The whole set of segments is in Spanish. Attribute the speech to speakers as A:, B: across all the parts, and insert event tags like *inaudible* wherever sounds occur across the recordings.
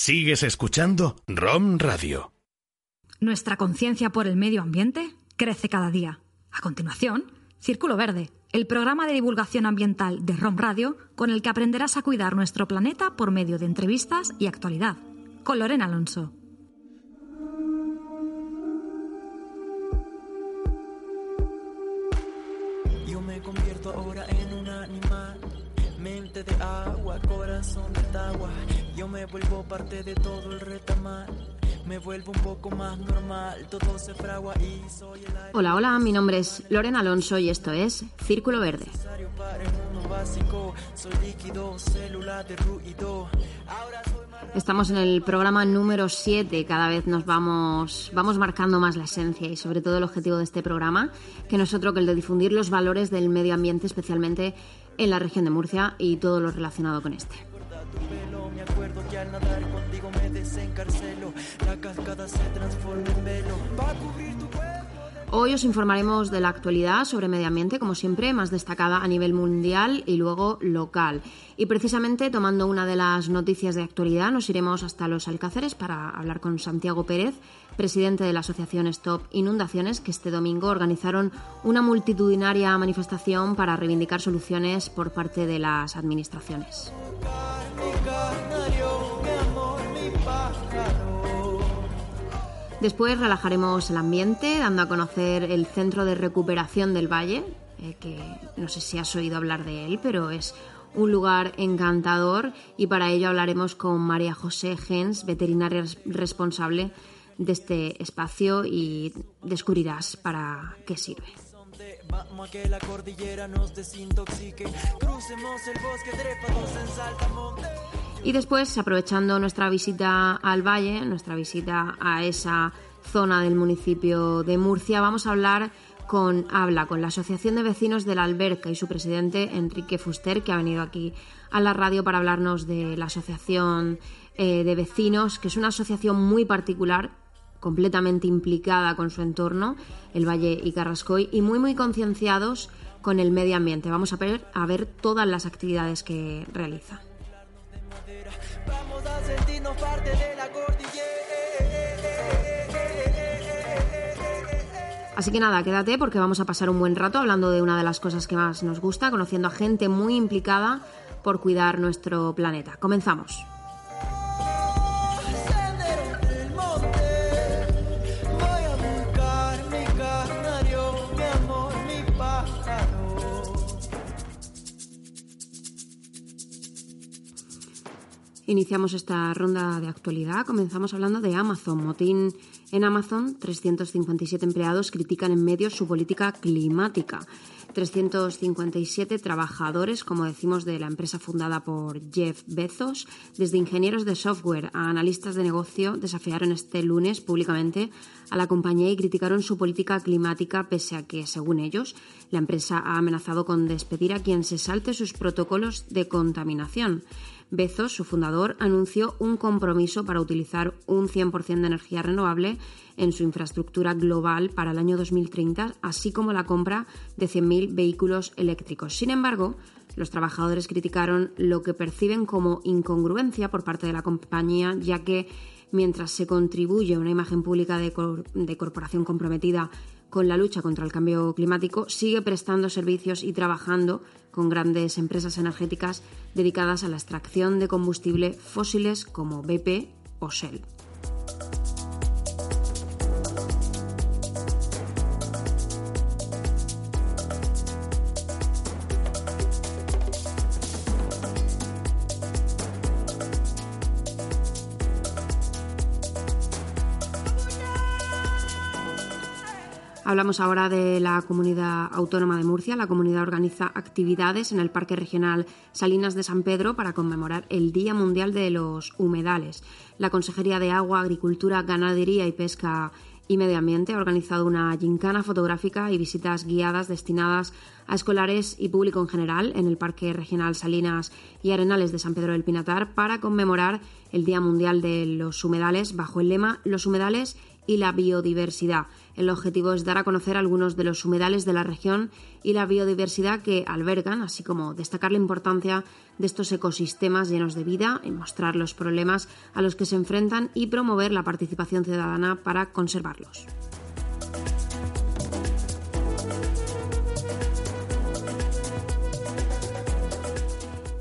A: Sigues escuchando ROM Radio.
B: Nuestra conciencia por el medio ambiente crece cada día. A continuación, Círculo Verde, el programa de divulgación ambiental de ROM Radio con el que aprenderás a cuidar nuestro planeta por medio de entrevistas y actualidad. Con Lorena Alonso.
C: Me vuelvo parte de todo el retamal. Me vuelvo un poco más normal, todo se fragua y soy el aire
D: Hola, hola, mi nombre es Lorena Alonso y esto es Círculo Verde.
C: necesario para el mundo básico. Soy líquido, célula de ruido. Ahora soy más
D: Estamos en el programa número 7, cada vez nos vamos, vamos marcando más la esencia y sobre todo el objetivo de este programa, que no es otro que el de difundir los valores del medio ambiente, especialmente en la región de Murcia y todo lo relacionado con este. Hoy os informaremos de la actualidad sobre medio ambiente, como siempre, más destacada a nivel mundial y luego local. Y precisamente tomando una de las noticias de actualidad, nos iremos hasta los Alcáceres para hablar con Santiago Pérez, presidente de la asociación Stop Inundaciones, que este domingo organizaron una multitudinaria manifestación para reivindicar soluciones por parte de las administraciones. Después relajaremos el ambiente, dando a conocer el Centro de Recuperación del Valle, eh, que no sé si has oído hablar de él, pero es un lugar encantador y para ello hablaremos con María José Gens, veterinaria res- responsable de este espacio y descubrirás para qué sirve.
C: Donde Vamos a que la cordillera nos desintoxique. Crucemos el bosque trepados en saltamonte.
D: Y después, aprovechando nuestra visita al valle, nuestra visita a esa zona del municipio de Murcia, vamos a hablar con Habla, con la Asociación de Vecinos de la Alberca y su presidente Enrique Fuster, que ha venido aquí a la radio para hablarnos de la Asociación eh, de Vecinos, que es una asociación muy particular, completamente implicada con su entorno, el Valle y Carrascoy, y muy muy concienciados con el medio ambiente. Vamos a ver, a ver todas las actividades que realiza. Así que nada, quédate porque vamos a pasar un buen rato hablando de una de las cosas que más nos gusta, conociendo a gente muy implicada por cuidar nuestro planeta. Comenzamos. Iniciamos esta ronda de actualidad. Comenzamos hablando de Amazon. Motín en Amazon. 357 empleados critican en medios su política climática. 357 trabajadores, como decimos, de la empresa fundada por Jeff Bezos, desde ingenieros de software a analistas de negocio, desafiaron este lunes públicamente a la compañía y criticaron su política climática, pese a que, según ellos, la empresa ha amenazado con despedir a quien se salte sus protocolos de contaminación. Bezos, su fundador, anunció un compromiso para utilizar un 100% de energía renovable en su infraestructura global para el año 2030, así como la compra de 100.000 vehículos eléctricos. Sin embargo, los trabajadores criticaron lo que perciben como incongruencia por parte de la compañía, ya que mientras se contribuye a una imagen pública de, de corporación comprometida con la lucha contra el cambio climático, sigue prestando servicios y trabajando con grandes empresas energéticas dedicadas a la extracción de combustible fósiles como BP o Shell. Hablamos ahora de la Comunidad Autónoma de Murcia. La comunidad organiza actividades en el Parque Regional Salinas de San Pedro para conmemorar el Día Mundial de los Humedales. La Consejería de Agua, Agricultura, Ganadería y Pesca y Medio Ambiente ha organizado una gincana fotográfica y visitas guiadas destinadas a escolares y público en general en el Parque Regional Salinas y Arenales de San Pedro del Pinatar para conmemorar el Día Mundial de los Humedales bajo el lema Los humedales y la biodiversidad. El objetivo es dar a conocer algunos de los humedales de la región y la biodiversidad que albergan, así como destacar la importancia de estos ecosistemas llenos de vida, y mostrar los problemas a los que se enfrentan y promover la participación ciudadana para conservarlos.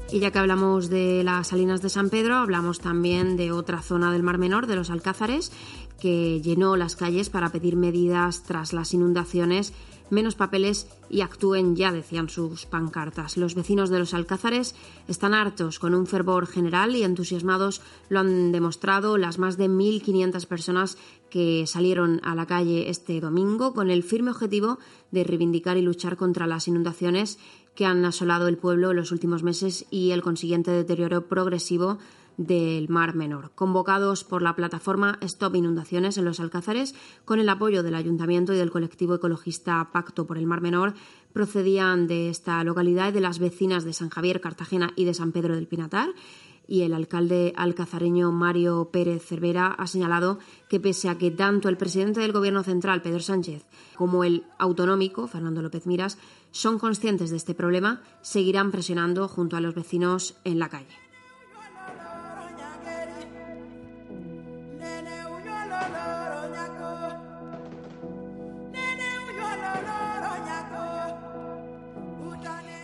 D: Y ya que hablamos de las salinas de San Pedro, hablamos también de otra zona del Mar Menor, de los Alcázares, que llenó las calles para pedir medidas tras las inundaciones, menos papeles y actúen ya, decían sus pancartas. Los vecinos de los Alcázares están hartos, con un fervor general y entusiasmados lo han demostrado las más de 1.500 personas que salieron a la calle este domingo con el firme objetivo de reivindicar y luchar contra las inundaciones que han asolado el pueblo en los últimos meses y el consiguiente deterioro progresivo del Mar Menor, convocados por la plataforma Stop Inundaciones en los Alcázares, con el apoyo del Ayuntamiento y del colectivo ecologista Pacto por el Mar Menor, procedían de esta localidad y de las vecinas de San Javier, Cartagena y de San Pedro del Pinatar. Y el alcalde alcazareño Mario Pérez Cervera ha señalado que pese a que tanto el presidente del Gobierno central, Pedro Sánchez, como el autonómico, Fernando López Miras, son conscientes de este problema, seguirán presionando junto a los vecinos en la calle.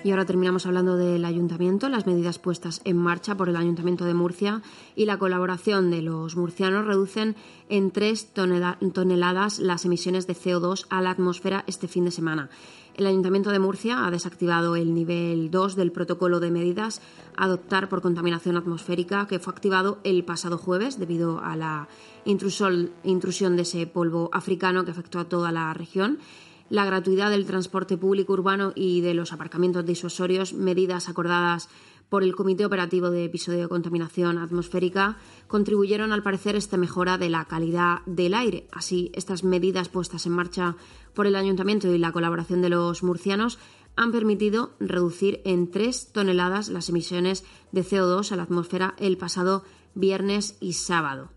D: Y ahora terminamos hablando del ayuntamiento, las medidas puestas en marcha por el ayuntamiento de Murcia y la colaboración de los murcianos reducen en tres toneladas las emisiones de CO2 a la atmósfera este fin de semana. El Ayuntamiento de Murcia ha desactivado el nivel 2 del protocolo de medidas a adoptar por contaminación atmosférica que fue activado el pasado jueves debido a la intrusión de ese polvo africano que afectó a toda la región la gratuidad del transporte público urbano y de los aparcamientos disuasorios, medidas acordadas por el Comité Operativo de Episodio de Contaminación Atmosférica, contribuyeron al parecer esta mejora de la calidad del aire. Así, estas medidas puestas en marcha por el Ayuntamiento y la colaboración de los murcianos han permitido reducir en tres toneladas las emisiones de CO2 a la atmósfera el pasado viernes y sábado.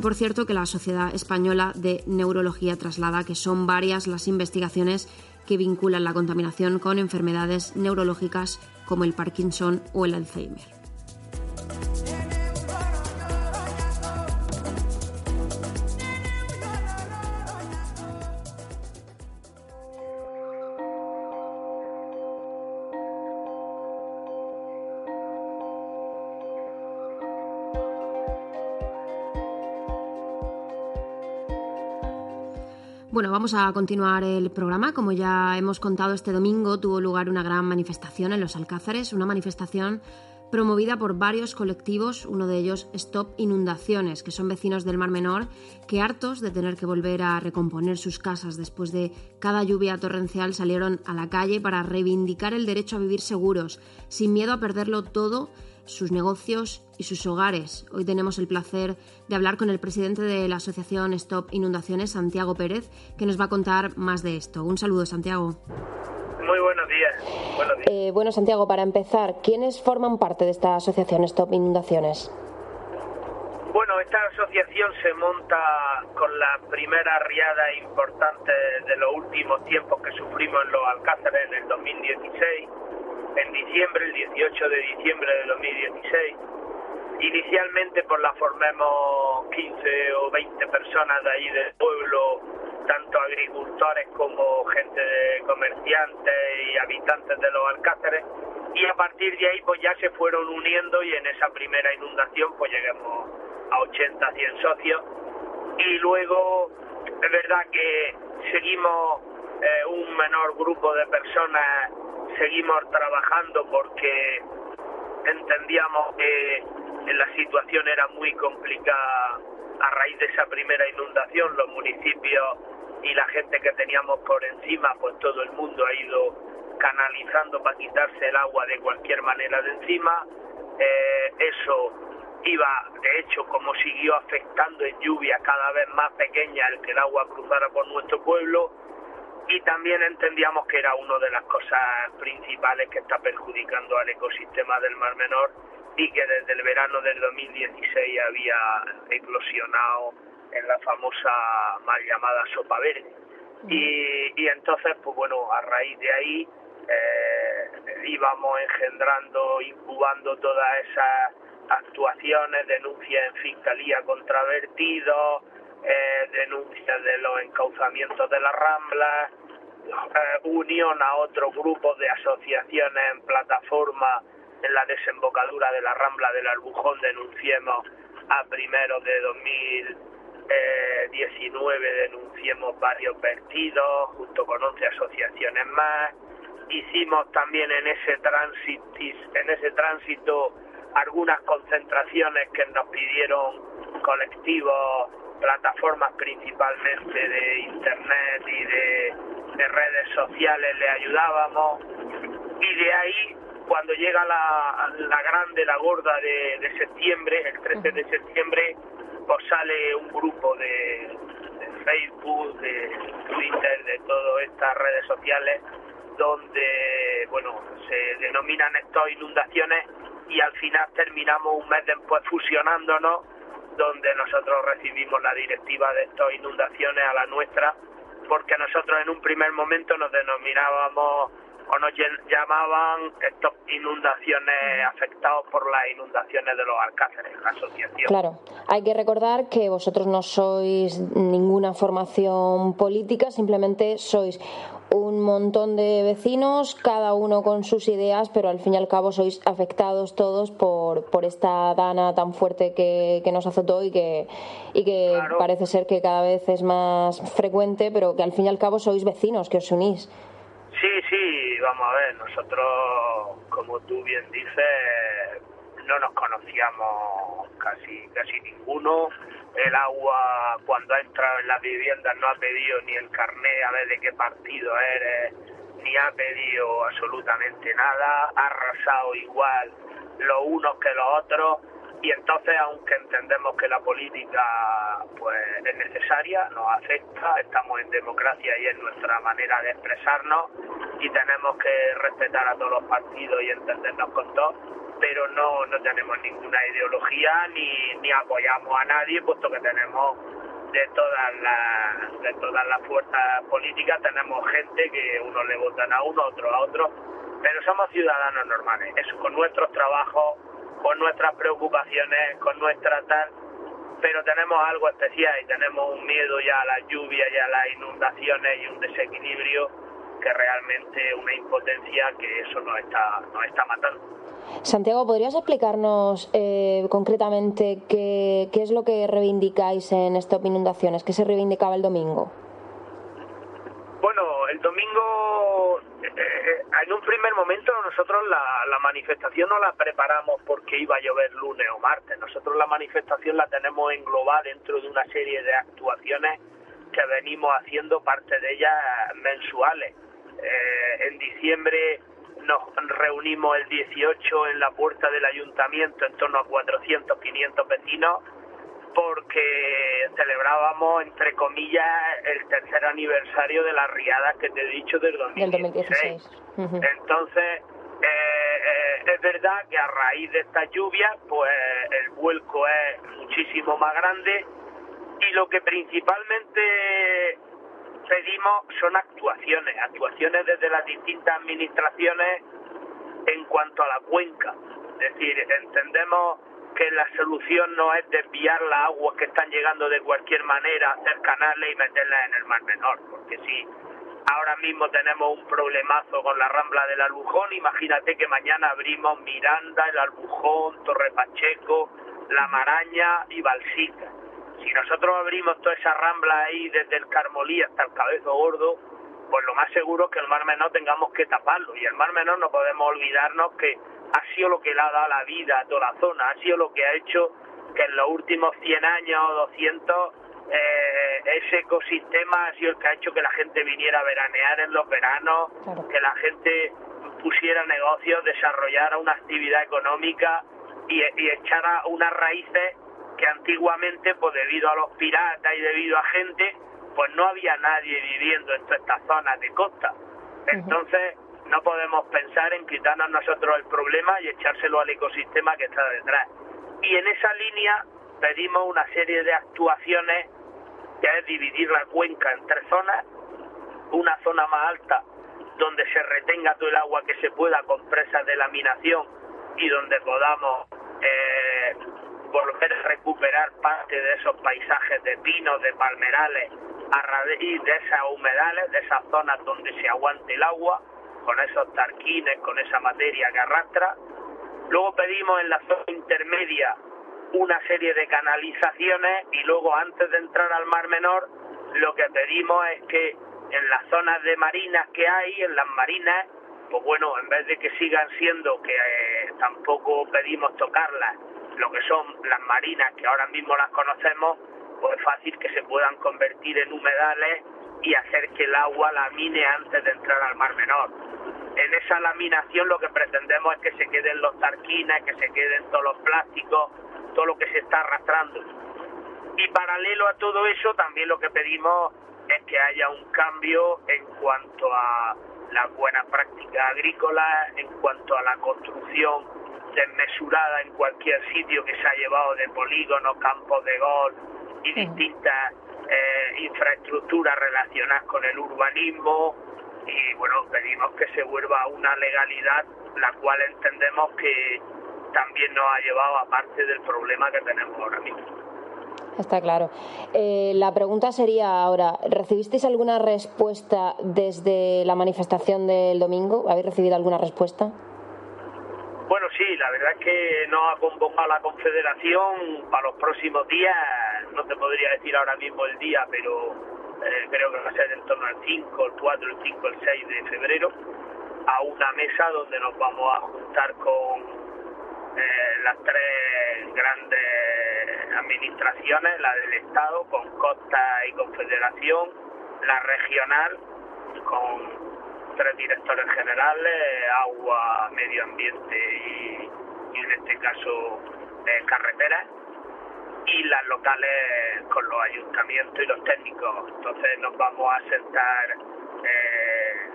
D: Por cierto, que la Sociedad Española de Neurología traslada que son varias las investigaciones que vinculan la contaminación con enfermedades neurológicas como el Parkinson o el Alzheimer. Bueno, vamos a continuar el programa. Como ya hemos contado, este domingo tuvo lugar una gran manifestación en los Alcázares, una manifestación promovida por varios colectivos, uno de ellos Stop Inundaciones, que son vecinos del Mar Menor, que hartos de tener que volver a recomponer sus casas después de cada lluvia torrencial salieron a la calle para reivindicar el derecho a vivir seguros, sin miedo a perderlo todo sus negocios y sus hogares. Hoy tenemos el placer de hablar con el presidente de la Asociación Stop Inundaciones, Santiago Pérez, que nos va a contar más de esto. Un saludo, Santiago.
E: Muy buenos días. Buenos días.
D: Eh, bueno, Santiago, para empezar, ¿quiénes forman parte de esta Asociación Stop Inundaciones?
E: Bueno, esta asociación se monta con la primera riada importante de los últimos tiempos que sufrimos en los Alcázares en el 2016 en diciembre, el 18 de diciembre de 2016. Inicialmente pues la formemos 15 o 20 personas de ahí del pueblo, tanto agricultores como gente de comerciantes y habitantes de los alcáceres y a partir de ahí pues ya se fueron uniendo y en esa primera inundación pues llegamos a 80, 100 socios y luego es verdad que seguimos eh, un menor grupo de personas seguimos trabajando porque entendíamos que la situación era muy complicada a raíz de esa primera inundación, los municipios y la gente que teníamos por encima, pues todo el mundo ha ido canalizando para quitarse el agua de cualquier manera de encima. Eh, eso iba, de hecho, como siguió afectando en lluvia cada vez más pequeña el que el agua cruzara por nuestro pueblo, y también entendíamos que era una de las cosas principales que está perjudicando al ecosistema del Mar Menor y que desde el verano del 2016 había eclosionado en la famosa mal llamada sopa verde. Y, y entonces, pues bueno, a raíz de ahí eh, íbamos engendrando, incubando todas esas actuaciones, denuncias en fiscalía contra vertidos, eh, denuncias de los encauzamientos de las ramblas, eh, unión a otros grupos de asociaciones en plataforma en la desembocadura de la rambla del Albujón, denunciemos a primeros de 2019, denunciemos varios vertidos, junto con 11 asociaciones más. Hicimos también en ese tránsito, en ese tránsito algunas concentraciones que nos pidieron colectivos plataformas principalmente de internet y de, redes sociales le ayudábamos. Y de ahí cuando llega la, la grande, la gorda de, septiembre, el 13 de septiembre, pues sale un grupo de, de Facebook, de Twitter, de todas estas redes sociales, donde, bueno, se denominan estas inundaciones y al final terminamos un mes después fusionándonos donde nosotros recibimos la directiva de estas inundaciones a la nuestra, porque nosotros en un primer momento nos denominábamos o nos llamaban estas inundaciones afectados por las inundaciones de los Alcáceres, la asociación.
F: Claro, hay que recordar que vosotros no sois ninguna formación política, simplemente sois un montón de vecinos, cada uno con sus ideas, pero al fin y al cabo sois afectados todos por, por esta dana tan fuerte que, que nos azotó y que, y que parece ser que cada vez es más frecuente, pero que al fin y al cabo sois vecinos, que os unís.
E: Sí, sí, vamos a ver, nosotros, como tú bien dices, no nos conocíamos casi, casi ninguno. El agua cuando ha entrado en las viviendas no ha pedido ni el carné a ver de qué partido eres, ni ha pedido absolutamente nada, ha arrasado igual los unos que los otros y entonces aunque entendemos que la política pues es necesaria, nos afecta, estamos en democracia y es nuestra manera de expresarnos y tenemos que respetar a todos los partidos y entendernos con todos pero no, no tenemos ninguna ideología ni, ni apoyamos a nadie, puesto que tenemos de todas las de todas las fuerzas políticas tenemos gente que unos le votan a uno, otros a otro, pero somos ciudadanos normales, eso con nuestros trabajos, con nuestras preocupaciones, con nuestra tal, pero tenemos algo especial y tenemos un miedo ya a las lluvias y a las inundaciones y un desequilibrio que realmente una impotencia que eso nos está nos está matando.
F: Santiago, ¿podrías explicarnos eh, concretamente qué, qué, es lo que reivindicáis en Stop Inundaciones? ¿Qué se reivindicaba el domingo?
E: Bueno, el domingo, eh, eh, en un primer momento nosotros la, la, manifestación no la preparamos porque iba a llover lunes o martes. Nosotros la manifestación la tenemos englobada dentro de una serie de actuaciones que venimos haciendo, parte de ellas mensuales. en diciembre nos reunimos el 18 en la puerta del ayuntamiento, en torno a 400, 500 vecinos, porque celebrábamos, entre comillas, el tercer aniversario de las riadas que te he dicho del 2016. Entonces, eh, eh, es verdad que a raíz de esta lluvia, pues el vuelco es muchísimo más grande y lo que principalmente pedimos son actuaciones, actuaciones desde las distintas administraciones en cuanto a la cuenca. Es decir, entendemos que la solución no es desviar las aguas que están llegando de cualquier manera, hacer canales y meterlas en el Mar Menor, porque si ahora mismo tenemos un problemazo con la rambla del Albujón, imagínate que mañana abrimos Miranda, el Albujón, Torre Pacheco, La Maraña y Balsica si nosotros abrimos toda esa rambla ahí desde el Carmolí hasta el Cabezo Gordo, pues lo más seguro es que el Mar Menor tengamos que taparlo. Y el Mar Menor no podemos olvidarnos que ha sido lo que le ha dado la vida a toda la zona, ha sido lo que ha hecho que en los últimos 100 años o 200 eh, ese ecosistema ha sido el que ha hecho que la gente viniera a veranear en los veranos, que la gente pusiera negocios, desarrollara una actividad económica y, y echara unas raíces que antiguamente, pues debido a los piratas y debido a gente, pues no había nadie viviendo en todas estas zonas de costa. Entonces, no podemos pensar en quitarnos nosotros el problema y echárselo al ecosistema que está detrás. Y en esa línea pedimos una serie de actuaciones que es dividir la cuenca en tres zonas, una zona más alta donde se retenga todo el agua que se pueda con presas de laminación y donde podamos eh, volver a recuperar parte de esos paisajes de pinos, de palmerales, a raíz de esas humedales, de esas zonas donde se aguante el agua, con esos tarquines, con esa materia que arrastra. Luego pedimos en la zona intermedia una serie de canalizaciones y luego antes de entrar al Mar Menor lo que pedimos es que en las zonas de marinas que hay, en las marinas, pues bueno, en vez de que sigan siendo, que eh, tampoco pedimos tocarlas, lo que son las marinas que ahora mismo las conocemos, pues es fácil que se puedan convertir en humedales y hacer que el agua lamine antes de entrar al Mar Menor. En esa laminación lo que pretendemos es que se queden los tarquines, que se queden todos los plásticos, todo lo que se está arrastrando. Y paralelo a todo eso, también lo que pedimos es que haya un cambio en cuanto a la buena práctica agrícola, en cuanto a la construcción desmesurada en cualquier sitio que se ha llevado de polígonos, campos de golf y distintas eh, infraestructuras relacionadas con el urbanismo y bueno, pedimos que se vuelva una legalidad la cual entendemos que también nos ha llevado a parte del problema que tenemos ahora mismo.
F: Está claro. Eh, la pregunta sería ahora, ¿recibisteis alguna respuesta desde la manifestación del domingo? ¿Habéis recibido alguna respuesta?
E: Sí, la verdad es que nos ha convocado la Confederación para los próximos días, no te podría decir ahora mismo el día, pero eh, creo que va a ser en torno al 5, el 4, el 5, el 6 de febrero, a una mesa donde nos vamos a juntar con eh, las tres grandes administraciones, la del Estado con Costa y Confederación, la regional con tres directores generales, agua, medio ambiente y, en este caso eh, carreteras, y las locales con los ayuntamientos y los técnicos. Entonces nos vamos a sentar eh,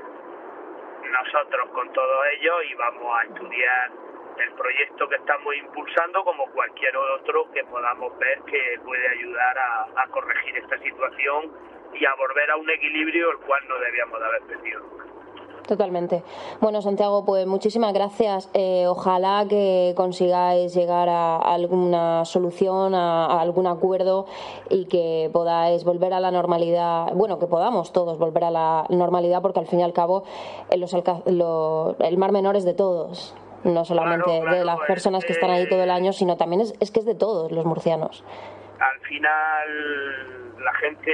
E: nosotros con todo ello y vamos a estudiar el proyecto que estamos impulsando como cualquier otro que podamos ver que puede ayudar a, corregir esta situación y a volver a un equilibrio el cual no debíamos de haber perdido
F: Totalmente. Bueno, Santiago, pues muchísimas gracias. Eh, ojalá que consigáis llegar a alguna solución, a, algún acuerdo y que podáis volver a la normalidad. Bueno, que podamos todos volver a la normalidad, porque al fin y al cabo los, el mar menor es de todos no solamente de las personas que están ahí todo el año, sino también es, es que es de todos los murcianos.
E: Al final la gente,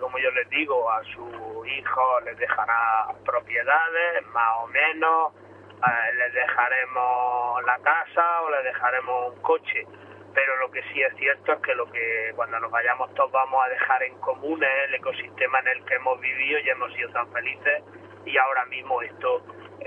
E: como yo les digo, a su hijo les dejará propiedades, más o menos, eh, les dejaremos la casa o les dejaremos un coche, pero lo que sí es cierto es que lo que cuando nos vayamos todos vamos a dejar en común es el ecosistema en el que hemos vivido y hemos sido tan felices. Y ahora mismo esto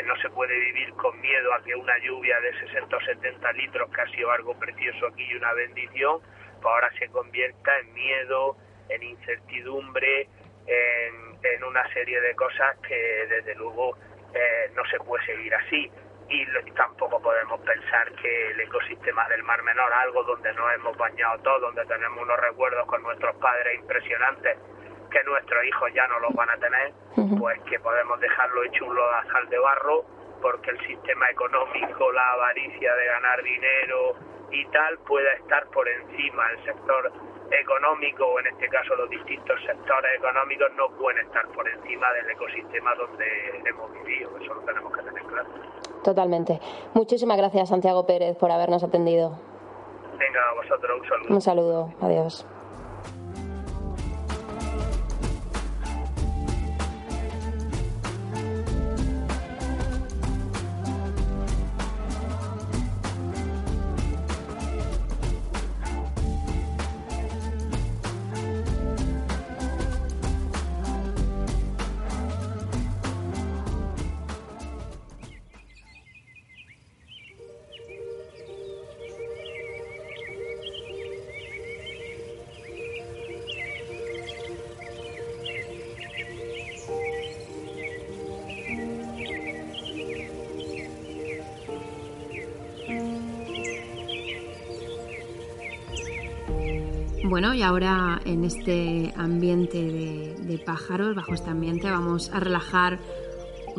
E: no se puede vivir con miedo a que una lluvia de 60 o 70 litros, que ha sido algo precioso aquí y una bendición, pues ahora se convierta en miedo, en incertidumbre, en, una serie de cosas que desde luego eh, no se puede seguir así. Y, tampoco podemos pensar que el ecosistema del Mar Menor, algo donde nos hemos bañado todos, donde tenemos unos recuerdos con nuestros padres impresionantes, que nuestros hijos ya no los van a tener, pues que podemos dejarlo hecho un lodazal de barro, porque el sistema económico, la avaricia de ganar dinero y tal pueda estar por encima. El sector económico, o en este caso los distintos sectores económicos, no pueden estar por encima del ecosistema donde hemos vivido. Eso lo tenemos que tener claro.
F: Totalmente. Muchísimas gracias, Santiago Pérez, por habernos atendido.
E: Venga, a vosotros un saludo.
F: Un saludo. Adiós.
D: Ahora en este ambiente de, pájaros, bajo este ambiente, vamos a relajar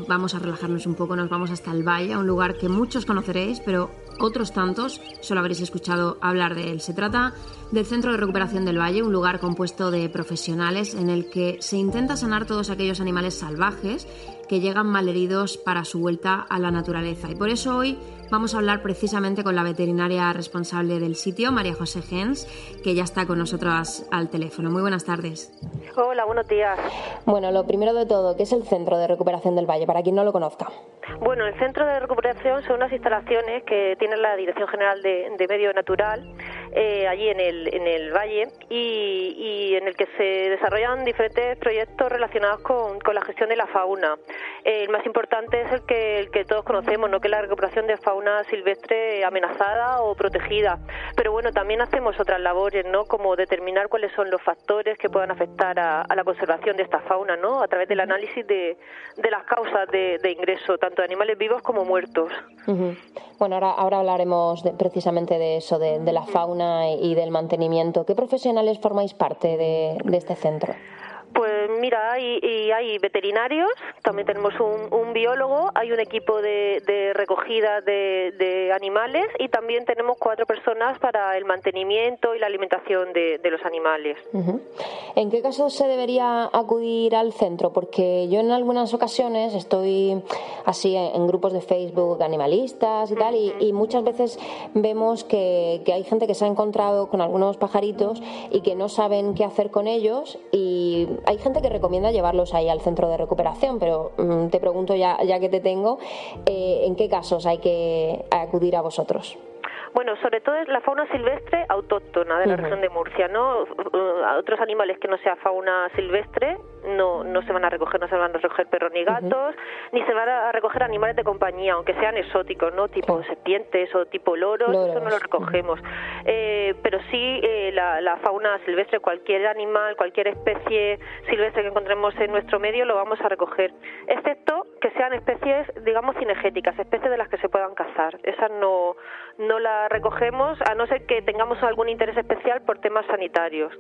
D: vamos a relajarnos un poco, nos vamos hasta el valle, a un lugar que muchos conoceréis, pero otros tantos solo habréis escuchado hablar de él. Se trata del Centro de Recuperación del Valle, un lugar compuesto de profesionales en el que se intenta sanar todos aquellos animales salvajes que llegan malheridos para su vuelta a la naturaleza. Y por eso hoy vamos a hablar precisamente con la veterinaria responsable del sitio, María José Gens, que ya está con nosotros al teléfono. Muy buenas tardes.
G: Hola, buenos días.
F: Bueno, lo primero de todo, ¿qué es el Centro de Recuperación del Valle? Para quien no lo conozca.
G: Bueno, el Centro de Recuperación son unas instalaciones que tiene la Dirección General de, Medio Natural eh, allí en el, en el valle y, en el que se desarrollan diferentes proyectos relacionados con, con la gestión de la fauna. el más importante es el que, el que todos conocemos, ¿no? que es la recuperación de fauna silvestre amenazada o protegida. Pero bueno, también hacemos otras labores, ¿no? como determinar cuáles son los factores que puedan afectar a, la conservación de esta fauna, ¿no? a través del análisis de, de las causas de, de ingreso, tanto de animales vivos como muertos.
F: Bueno, ahora, ahora hablaremos precisamente de eso, de, la fauna y del mantenimiento. ¿Qué profesionales formáis parte de, este centro?
G: Pues mira, hay, y hay veterinarios, también tenemos un, biólogo, hay un equipo de, recogida de, animales y también tenemos cuatro personas para el mantenimiento y la alimentación de, los animales.
F: ¿En qué casos se debería acudir al centro? Porque yo en algunas ocasiones estoy así en, grupos de Facebook animalistas y tal, y, muchas veces vemos que, que hay gente que se ha encontrado con algunos pajaritos y que no saben qué hacer con ellos y hay gente que recomienda llevarlos ahí al centro de recuperación, pero mm, te pregunto ya, ya que te tengo, eh, ¿en qué casos hay que acudir a vosotros?
G: Bueno, sobre todo es la fauna silvestre autóctona de la región de Murcia, ¿no? A otros animales que no sea fauna silvestre no, no se van a recoger, no se van a recoger perros ni gatos, ni se van a recoger animales de compañía, aunque sean exóticos, ¿no? Tipo serpientes o tipo loros, eso no lo recogemos. Eh, pero sí eh, la, la, fauna silvestre, cualquier animal, cualquier especie silvestre que encontremos en nuestro medio lo vamos a recoger, excepto que sean especies, digamos, cinegéticas, especies de las que se puedan cazar. Esas no, no las recogemos, a no ser que tengamos algún interés especial por temas sanitarios.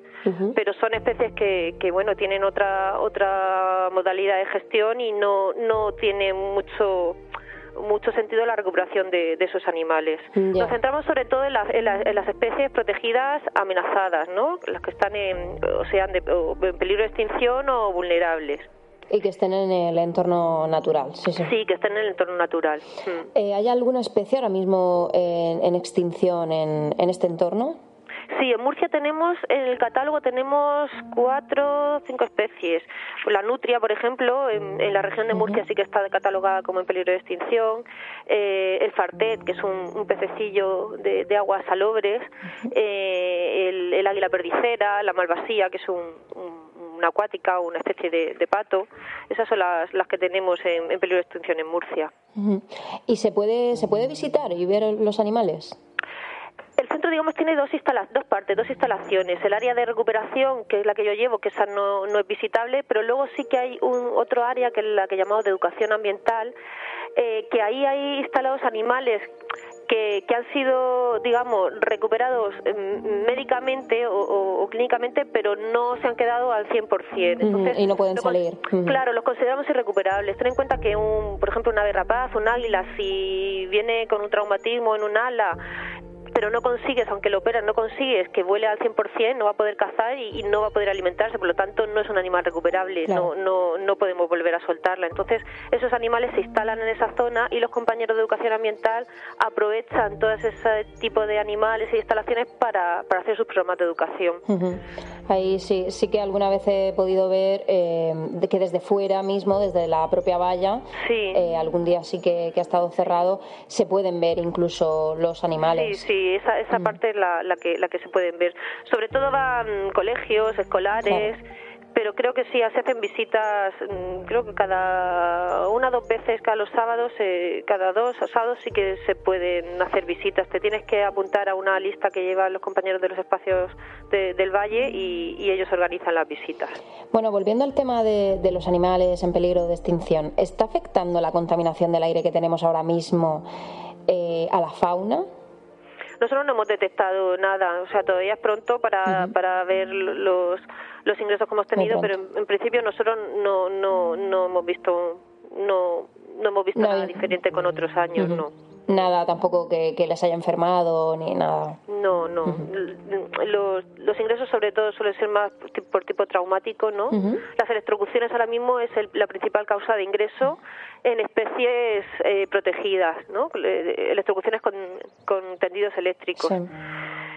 G: Pero son especies que, que, bueno, tienen otra, otra modalidad de gestión y no, no tiene mucho mucho sentido la recuperación de, esos animales. Nos centramos sobre todo en, en, las especies protegidas amenazadas, ¿no? Las que están en, o sean en peligro de extinción o vulnerables.
F: Y que estén en el entorno natural, sí, sí.
G: Sí, que estén en el entorno natural.
F: Mm. Eh, ¿Hay alguna especie ahora mismo en, extinción en, en este entorno?
G: Sí, en Murcia tenemos, en el catálogo tenemos cuatro, cinco especies. La nutria, por ejemplo, en, la región de Murcia sí que está catalogada como en peligro de extinción. Eh, el fartet, que es un, pececillo de, aguas salobres. Eh, el, águila perdicera, la malvasía, que es un una acuática o una especie de, pato. Esas son las, las que tenemos en, peligro de extinción en Murcia.
F: ¿Y se puede, se puede visitar y ver los animales?
G: El centro, digamos, tiene dos, dos partes, dos instalaciones. El área de recuperación, que es la que yo llevo, que esa no, no es visitable, pero luego sí que hay un otro área, que es la que llamamos de educación ambiental, eh, que ahí hay instalados animales que, han sido, digamos, recuperados em, médicamente o, clínicamente, pero no se han quedado al 100%.
F: Entonces, y no pueden salir.
G: Claro, los consideramos irrecuperables. Ten en cuenta que, un, por ejemplo, una ave rapaz, un águila, si viene con un traumatismo en un ala, pero no consigues, aunque lo operas, no consigues que vuele al 100%, no va a poder cazar y, no va a poder alimentarse, por lo tanto no es un animal recuperable, no, no, no podemos volver a soltarla. Entonces esos animales se instalan en esa zona y los compañeros de educación ambiental aprovechan todo ese tipo de animales e instalaciones para, para hacer sus programas de educación.
F: Ahí sí, sí que alguna vez he podido ver eh, que desde fuera mismo, desde la propia valla, eh, algún día sí que, ha estado cerrado, se pueden ver incluso los animales.
G: Sí, sí, esa, esa mm. parte es la, la, que, la que se pueden ver. Sobre todo van colegios, escolares pero creo que sí, se hacen visitas, mm, creo que cada una o dos veces cada los sábados, eh, cada dos sábados sí que se pueden hacer visitas. Te tienes que apuntar a una lista que llevan los compañeros de los espacios del valle y, ellos organizan las visitas.
F: Bueno, volviendo al tema de, los animales en peligro de extinción, ¿está afectando la contaminación del aire que tenemos ahora mismo eh, a la fauna?
G: Nosotros no hemos detectado nada, o sea, todavía es pronto para, para ver los, los ingresos que hemos tenido, pero en, principio nosotros no, no, no hemos visto no, no hemos visto nada diferente con otros años, no.
F: Nada tampoco que, que, les haya enfermado ni nada.
G: No, no. los, los ingresos sobre todo suelen ser más por tipo traumático, ¿no? Las electrocuciones ahora mismo es la principal causa de ingreso en especies eh, protegidas, ¿no? Electrocuciones con, con tendidos eléctricos.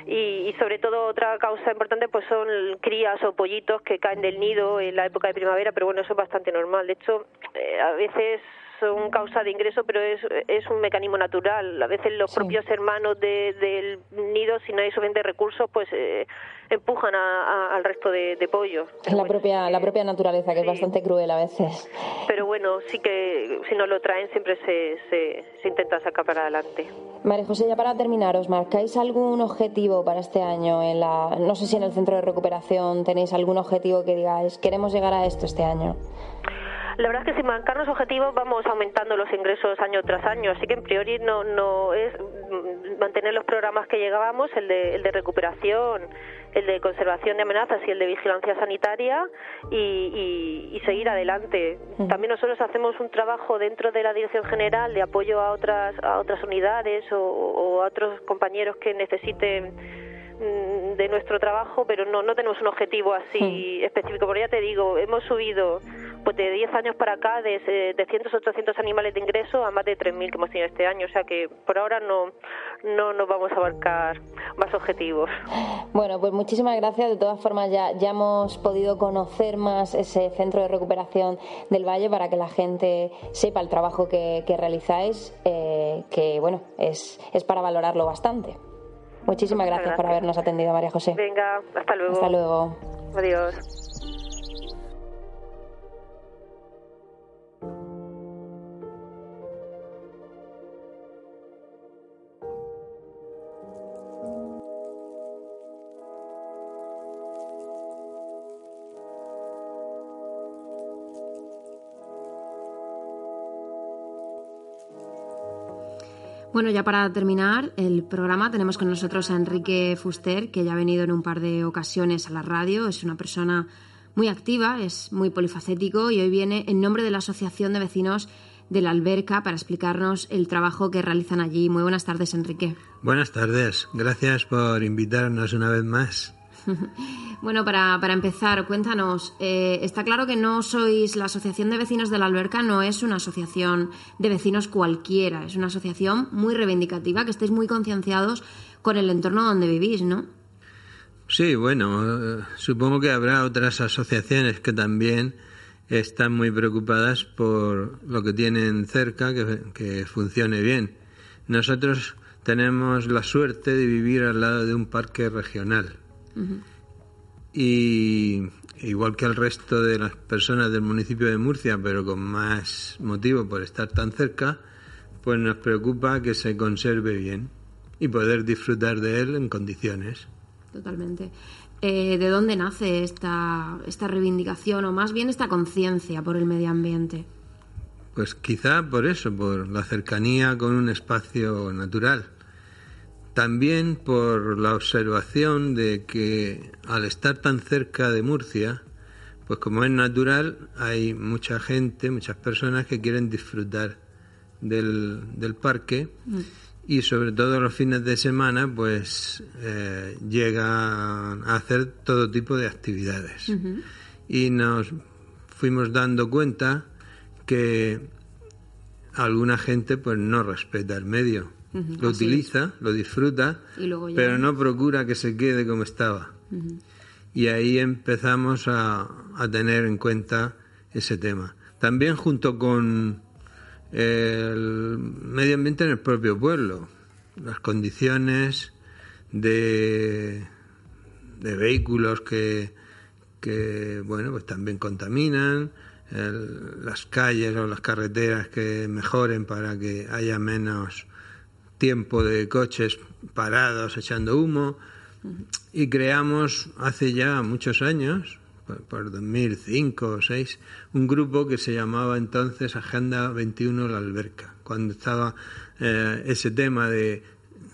G: Y, y, sobre todo otra causa importante pues son crías o pollitos que caen del nido en la época de primavera, pero bueno, eso es bastante normal. De hecho, eh, a veces son causa de ingreso, pero es, es un mecanismo natural. A veces los propios hermanos del nido, si no hay suficiente recursos, pues eh, empujan al resto de, pollos.
F: Es la propia la propia naturaleza, que es bastante cruel a veces.
G: Pero bueno, sí que si no lo traen siempre se, se, se intenta sacar para adelante.
F: María José, ya para terminar, ¿os marcáis algún objetivo para este año? En la, no sé si en el centro de recuperación tenéis algún objetivo que digáis, queremos llegar a esto este año.
G: La verdad es que sin marcarnos objetivos vamos aumentando los ingresos año tras año, así que en priori no, no es mantener los programas que llegábamos, el de, el de recuperación, el de conservación de amenazas y el de vigilancia sanitaria y, y, seguir adelante. También nosotros hacemos un trabajo dentro de la Dirección General de apoyo a otras, a otras unidades o, o a otros compañeros que necesiten mm, de nuestro trabajo, pero no, no tenemos un objetivo así específico. Pero ya te digo, hemos subido pues de 10 años para acá de, de 100 800 animales de ingreso a más de 3.000 que hemos tenido este año. O sea que por ahora no, no nos vamos a abarcar más objetivos.
F: Bueno, pues muchísimas gracias. De todas formas, ya, ya hemos podido conocer más ese centro de recuperación del Valle para que la gente sepa el trabajo que, realizáis, eh, que bueno, es, es para valorarlo bastante. Muchísimas gracias, gracias por habernos atendido, María José.
G: Venga, hasta luego.
F: Hasta luego.
G: Adiós.
D: Bueno, ya para terminar el programa tenemos con nosotros a Enrique Fuster, que ya ha venido en un par de ocasiones a la radio. Es una persona muy activa, es muy polifacético y hoy viene en nombre de la Asociación de Vecinos de la Alberca para explicarnos el trabajo que realizan allí. Muy buenas tardes, Enrique.
H: Buenas tardes. Gracias por invitarnos una vez más. *laughs*
D: bueno, para, para, empezar, cuéntanos, eh, está claro que no sois la Asociación de Vecinos de la Alberca, no es una asociación de vecinos cualquiera, es una asociación muy reivindicativa, que estáis muy concienciados con el entorno donde vivís, ¿no?
H: Sí, bueno, eh, supongo que habrá otras asociaciones que también están muy preocupadas por lo que tienen cerca, que, que funcione bien. Nosotros tenemos la suerte de vivir al lado de un parque regional y igual que el resto de las personas del municipio de Murcia, pero con más motivo por estar tan cerca, pues nos preocupa que se conserve bien y poder disfrutar de él en condiciones.
D: Totalmente. Eh, ¿De dónde nace esta, esta reivindicación o más bien esta conciencia por el medio ambiente?
H: Pues quizá por eso, por la cercanía con un espacio natural. También por la observación de que al estar tan cerca de Murcia, pues como es natural, hay mucha gente, muchas personas que quieren disfrutar del, parque mm. y sobre todo los fines de semana, pues eh, llegan a hacer todo tipo de actividades. Y nos fuimos dando cuenta que alguna gente pues no respeta el medio lo utiliza, lo disfruta, pero no procura que se quede como estaba. Y ahí empezamos a, tener en cuenta ese tema. También junto con el medio ambiente en el propio pueblo, las condiciones de, de vehículos que, que, bueno, pues también contaminan, las calles o las carreteras que mejoren para que haya menos tiempo de coches parados echando humo. Y creamos hace ya muchos años, por, 2005 o 2006, un grupo que se llamaba entonces Agenda 21 La Alberca, cuando estaba eh, ese tema de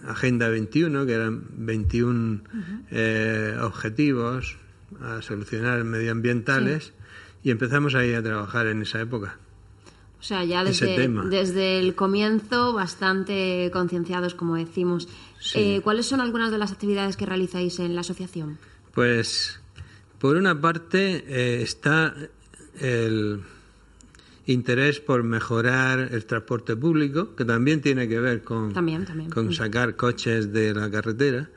H: Agenda 21, que eran 21 eh, objetivos a solucionar medioambientales, y empezamos ahí a trabajar en esa época.
D: O sea, ya desde, desde el comienzo bastante concienciados, como decimos. Eh, ¿Cuáles son algunas de las actividades que realizáis en la asociación?
H: Pues, por una parte, eh, está el interés por mejorar el transporte público, que también tiene que ver con, con mm. sacar coches de la carretera.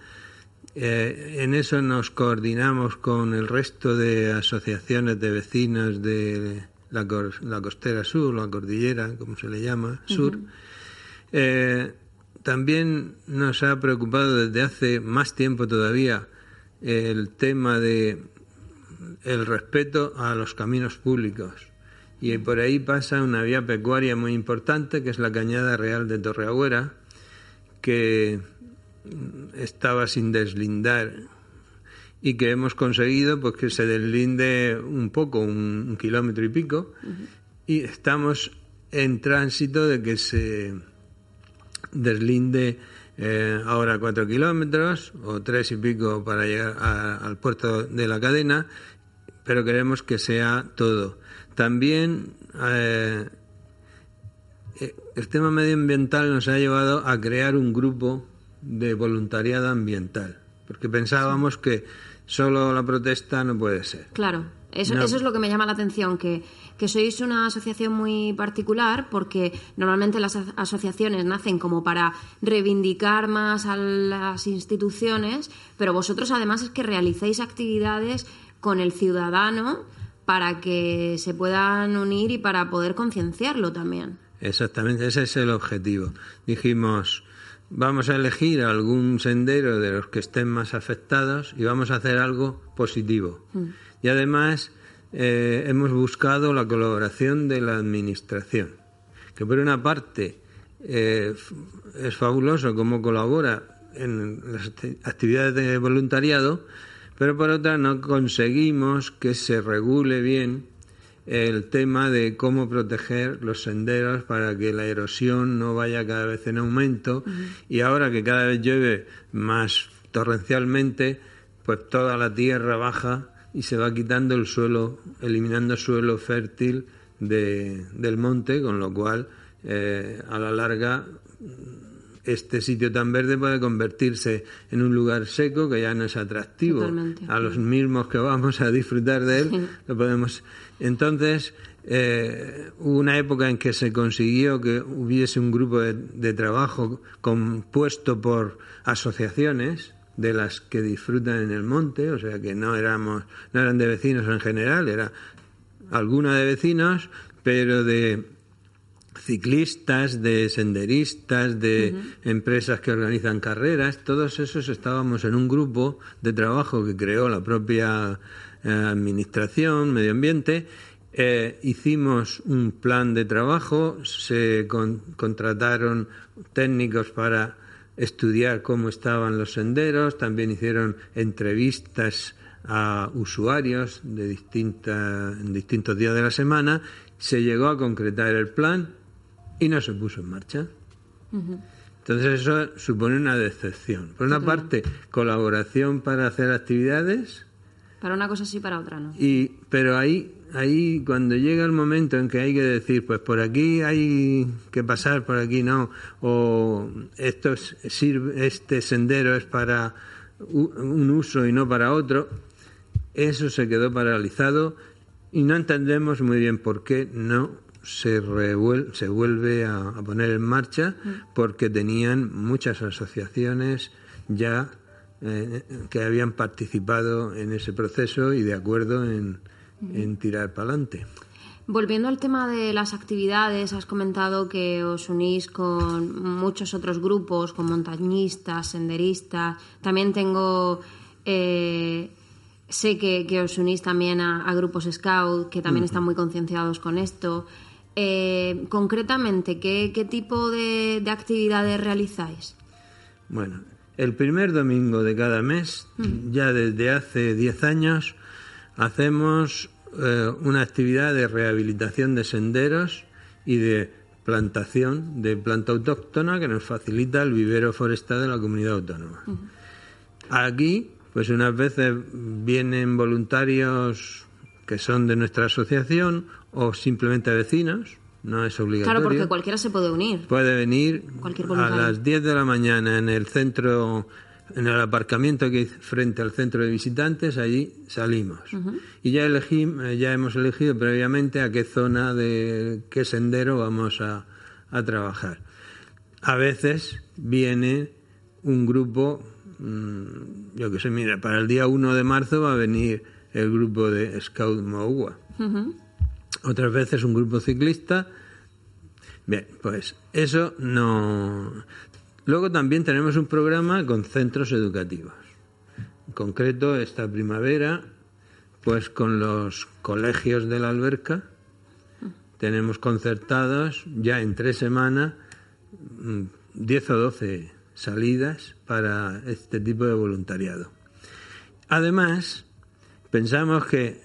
H: Eh, en eso nos coordinamos con el resto de asociaciones de vecinos de la, la costera sur, la cordillera, como se le llama, sur. Eh, también nos ha preocupado desde hace más tiempo todavía el tema de el respeto a los caminos públicos. Y por ahí pasa una vía pecuaria muy importante, que es la Cañada Real de Torreagüera, que estaba sin deslindar y que hemos conseguido pues que se deslinde un poco, un, kilómetro y pico, y estamos en tránsito de que se deslinde eh, ahora cuatro kilómetros o tres y pico para llegar al puerto de la cadena, pero queremos que sea todo. También eh, eh, el tema medioambiental nos ha llevado a crear un grupo de voluntariado ambiental, porque pensábamos que solo la protesta no puede ser.
D: Claro, eso, eso es lo que me llama la atención, que, que sois una asociación muy particular porque normalmente las asociaciones nacen como para reivindicar más a las instituciones, pero vosotros además es que realizáis actividades con el ciudadano para que se puedan unir y para poder concienciarlo también.
H: Exactamente, ese es el objetivo. Dijimos, vamos a elegir algún sendero de los que estén más afectados y vamos a hacer algo positivo. Mm. Y además eh, hemos buscado la colaboración de la Administración, que por una parte eh, es fabuloso cómo colabora en las actividades de voluntariado, pero por otra no conseguimos que se regule bien el tema de cómo proteger los senderos para que la erosión no vaya cada vez en aumento. Y ahora que cada vez llueve más torrencialmente, pues toda la tierra baja y se va quitando el suelo, eliminando suelo fértil de, del monte, con lo cual eh, a la larga este sitio tan verde puede convertirse en un lugar seco que ya no es atractivo. A los mismos que vamos a disfrutar de él lo podemos. Entonces eh, hubo una época en que se consiguió que hubiese un grupo de, trabajo compuesto por asociaciones de las que disfrutan en el monte, o sea que no éramos, no eran de vecinos en general, era alguna de vecinos, pero de ciclistas, de senderistas, de empresas que organizan carreras, todos esos estábamos en un grupo de trabajo que creó la propia eh, administración, medio ambiente, eh, hicimos un plan de trabajo, se contrataron técnicos para estudiar cómo estaban los senderos, también hicieron entrevistas a usuarios de distinta, en distintos días de la semana, se llegó a concretar el plan y no se puso en marcha. Entonces eso supone una decepción. Por una parte, colaboración para hacer actividades.
D: Para una cosa sí, para otra no.
H: Y, pero ahí, ahí cuando llega el momento en que hay que decir, pues por aquí hay que pasar, por aquí no, o esto sirve, este sendero es para un uso y no para otro, eso se quedó paralizado y no entendemos muy bien por qué no se, se vuelve a, poner en marcha mm. porque tenían muchas asociaciones ya eh, que habían participado en ese proceso y de acuerdo en, mm. en tirar para adelante.
D: Volviendo al tema de las actividades, has comentado que os unís con muchos otros grupos, con montañistas, senderistas. También tengo. Eh, sé que, os unís también a, grupos scout que también están muy concienciados con esto. Eh, concretamente, ¿qué, tipo de, actividades realizáis?
H: Bueno, el primer domingo de cada mes, mm. ya desde hace 10 años, hacemos eh, una actividad de rehabilitación de senderos y de plantación de planta autóctona que nos facilita el vivero forestal de la comunidad autónoma. Aquí, pues unas veces vienen voluntarios que son de nuestra asociación o simplemente vecinos, no es obligatorio.
D: Claro, porque cualquiera se puede unir.
H: Puede venir a las 10 de la mañana en el centro, en el aparcamiento que hay frente al centro de visitantes, allí salimos. Y ya, elegimos, ya hemos elegido previamente a qué zona de qué sendero vamos a, a trabajar. A veces viene un grupo, mm, yo que sé, mira, para el día 1 de marzo va a venir el grupo de Scout Moua. Otras veces un grupo ciclista. Bien, pues eso no. Luego también tenemos un programa con centros educativos. En concreto, esta primavera, pues con los colegios de la alberca, tenemos concertados ya en tres semanas 10 mm, o 12 salidas para este tipo de voluntariado. Además, pensamos que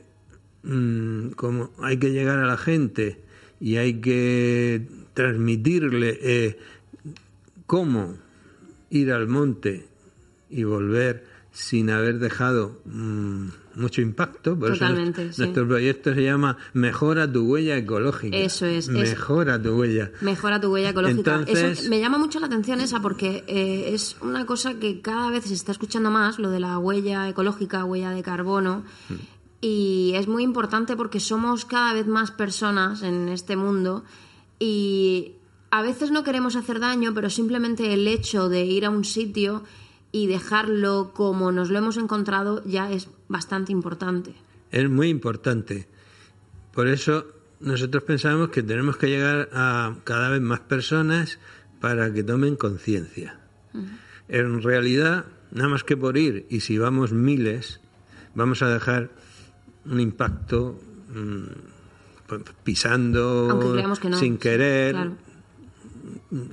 H: mm, como hay que llegar a la gente y hay que transmitirle eh, cómo ir al monte y volver sin haber dejado mm, mucho impacto. Por
D: Totalmente,
H: nuestro, proyecto se llama Mejora tu huella ecológica.
D: Eso es.
H: Mejora tu huella.
D: Mejora tu huella ecológica. Eso, me llama mucho la atención esa porque eh, es una cosa que cada vez se está escuchando más, lo de la huella ecológica, huella de carbono. Mm. Y es muy importante porque somos cada vez más personas en este mundo y a veces no queremos hacer daño, pero simplemente el hecho de ir a un sitio y dejarlo como nos lo hemos encontrado ya es bastante importante.
H: Es muy importante. Por eso nosotros pensamos que tenemos que llegar a cada vez más personas para que tomen conciencia. En realidad, nada más que por ir, y si vamos miles, vamos a dejar un impacto mm, pisando sin querer.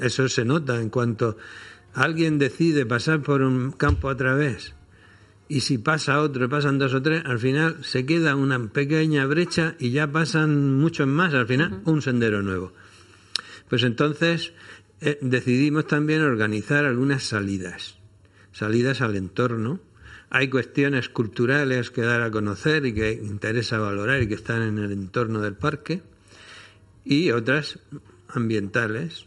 H: Eso se nota en cuanto alguien decide pasar por un campo a través y si pasa otro, pasan dos o tres, al final se queda una pequeña brecha y ya pasan muchos más, al final un sendero nuevo. Pues entonces eh, decidimos también organizar algunas salidas, salidas al entorno. Hay cuestiones culturales que dar a conocer y que interesa valorar y que están en el entorno del parque y otras ambientales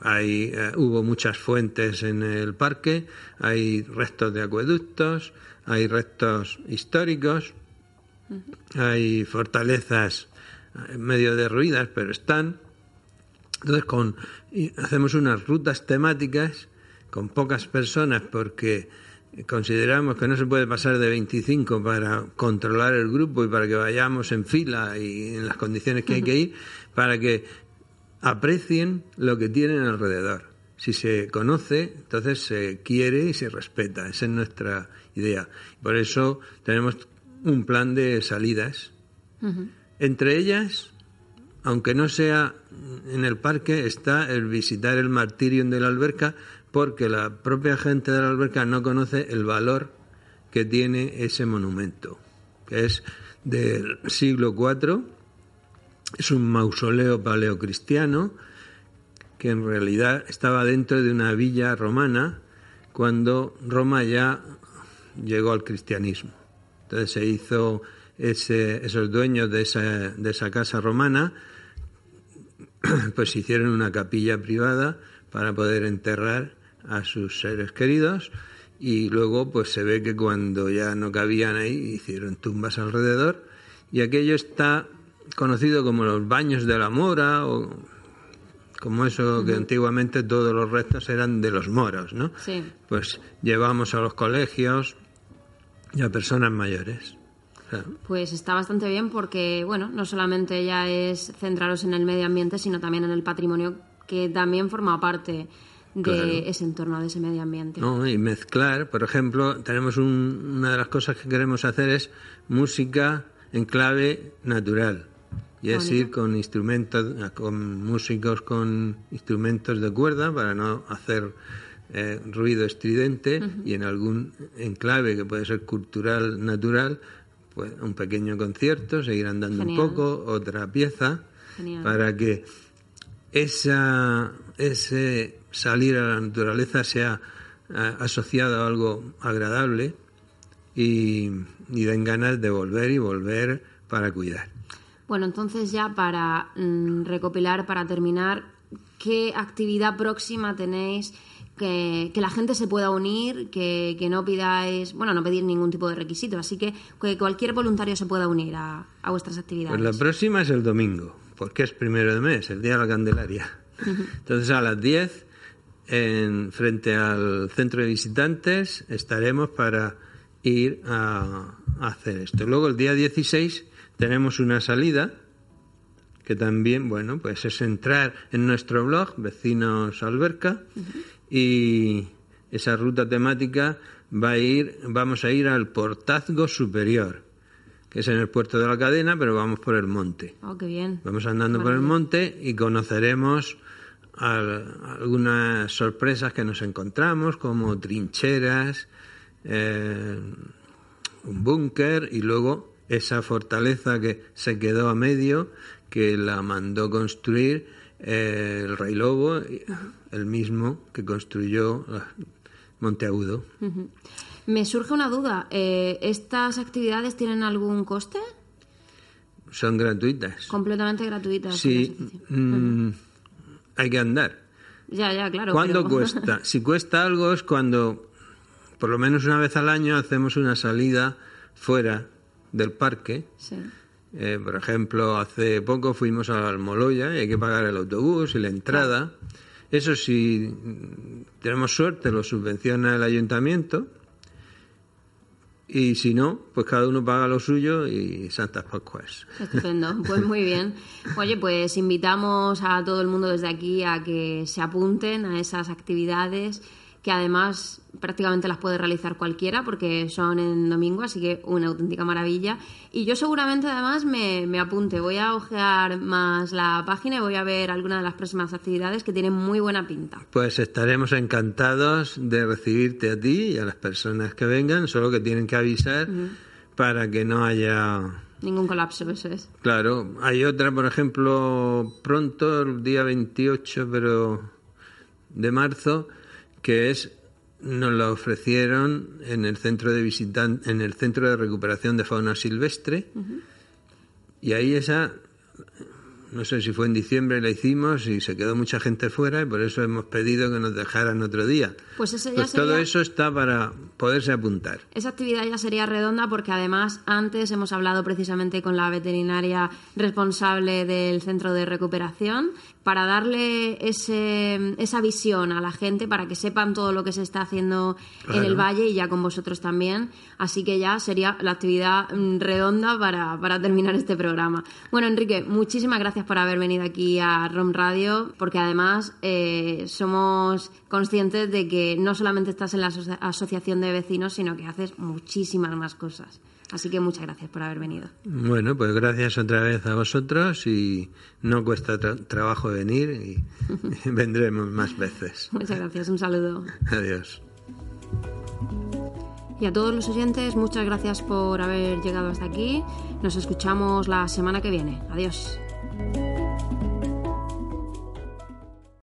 H: hay, eh, hubo muchas fuentes en el parque, hay restos de acueductos, hay restos históricos, hay fortalezas eh, medio derruidas, pero están. Entonces, con, hacemos unas rutas temáticas con pocas personas porque consideramos que no se puede pasar de 25 para controlar el grupo y para que vayamos en fila y en las condiciones que hay que *laughs* ir, para que aprecien lo que tienen alrededor. Si se conoce, entonces se quiere y se respeta. Esa es nuestra idea. Por eso tenemos un plan de salidas. Entre ellas, aunque no sea en el parque, está el visitar el martirium de la alberca, porque la propia gente de la alberca no conoce el valor que tiene ese monumento, que es del siglo IV es un mausoleo paleocristiano que en realidad estaba dentro de una villa romana cuando Roma ya llegó al cristianismo. Entonces se hizo ese, esos dueños de esa, de esa casa romana, *clears throat* pues hicieron una capilla privada para poder enterrar a sus seres queridos y luego pues se ve que cuando ya no cabían ahí hicieron tumbas alrededor y aquello está conocido como los baños de la mora o como eso que antiguamente todos los restos eran de los moros, ¿no?
D: Sí.
H: Pues llevamos a los colegios y a personas mayores.
D: Pues está bastante bien porque, bueno, no solamente ya es centraros en el medio ambiente, sino también en el patrimonio que también forma parte de ese entorno, de ese medio ambiente.
H: No, y mezclar, por ejemplo, tenemos una de las cosas que queremos hacer es música en clave natural y es ir con instrumentos, con músicos con instrumentos de cuerda para no hacer eh, ruido estridente y en algún enclave que puede ser cultural, natural, pues un pequeño concierto, seguir andando un poco, otra pieza, para que esa, ese salir a la naturaleza sea asociado a algo agradable y, y den ganas de volver y volver para cuidar.
D: Bueno, entonces ya para mm, recopilar, para terminar, ¿qué actividad próxima tenéis? Que, que, la gente se pueda unir, que, que, no pidáis, bueno, no pedir ningún tipo de requisito, así que que cualquier voluntario se pueda unir a, a vuestras actividades.
H: Pues la próxima es el domingo, porque es primero de mes, el día de la Candelaria. Entonces a las 10, en, frente al centro de visitantes, estaremos para ir a, a hacer esto. Luego el día 16 tenemos una salida que también, bueno, pues es entrar en nuestro blog, Vecinos Alberca, y esa ruta temática va a ir, vamos a ir al Portazgo Superior, que es en el puerto de la cadena, pero vamos por el monte.
D: Oh, qué bien.
H: Vamos andando por el monte y conoceremos algunas sorpresas que nos encontramos, como trincheras, eh, un búnker y luego esa fortaleza que se quedó a medio, que la mandó construir eh, el rey Lobo, el mismo que construyó Monteagudo.
D: Me surge una duda. Eh, ¿Estas actividades tienen algún coste?
H: Son gratuitas.
D: Completamente gratuitas.
H: Sí. Mm, hay que andar.
D: Ya, ya, claro.
H: ¿Cuándo cuesta? *laughs* Si cuesta algo es cuando, por lo menos una vez al año, hacemos una salida fuera del parque. Eh, por ejemplo, hace poco fuimos al Moloya y hay que pagar el autobús y la entrada. Eso si tenemos suerte lo subvenciona el ayuntamiento y si no, pues cada uno paga lo suyo y Santas Pascuas.
D: Estupendo, *laughs* pues muy bien. Oye, pues invitamos a todo el mundo desde aquí a que se apunten a esas actividades que además prácticamente las puede realizar cualquiera porque son en domingo, así que una auténtica maravilla. Y yo seguramente además me, me, apunte, voy a ojear más la página y voy a ver algunas de las próximas actividades que tienen muy buena pinta.
H: Pues estaremos encantados de recibirte a ti y a las personas que vengan, solo que tienen que avisar para que no haya...
D: Ningún colapso, eso es.
H: Claro, hay otra, por ejemplo, pronto, el día 28, pero de marzo, que es nos la ofrecieron en el centro de visitan en el centro de recuperación de fauna silvestre y ahí esa no sé si fue en diciembre la hicimos y se quedó mucha gente fuera y por eso hemos pedido que nos dejaran otro día.
D: Pues, ese
H: pues todo eso está para poderse apuntar.
D: Esa actividad ya sería redonda porque además antes hemos hablado precisamente con la veterinaria responsable del centro de recuperación para darle ese, esa visión a la gente, para que sepan todo lo que se está haciendo en el valle y ya con vosotros también. Así que ya sería la actividad mm, redonda para, para terminar este programa. Bueno, Enrique, muchísimas gracias por haber venido aquí a ROM Radio, porque además eh, somos conscientes de que no solamente estás en la asociación de vecinos, sino que haces muchísimas más cosas. Así que muchas gracias por haber venido.
H: Bueno, pues gracias otra vez a vosotros y no cuesta trabajo venir y *laughs* *laughs* vendremos más veces.
D: Muchas gracias, un saludo.
H: Adiós.
D: Y a todos los oyentes, muchas gracias por haber llegado hasta aquí. Nos escuchamos la semana que viene. Adiós.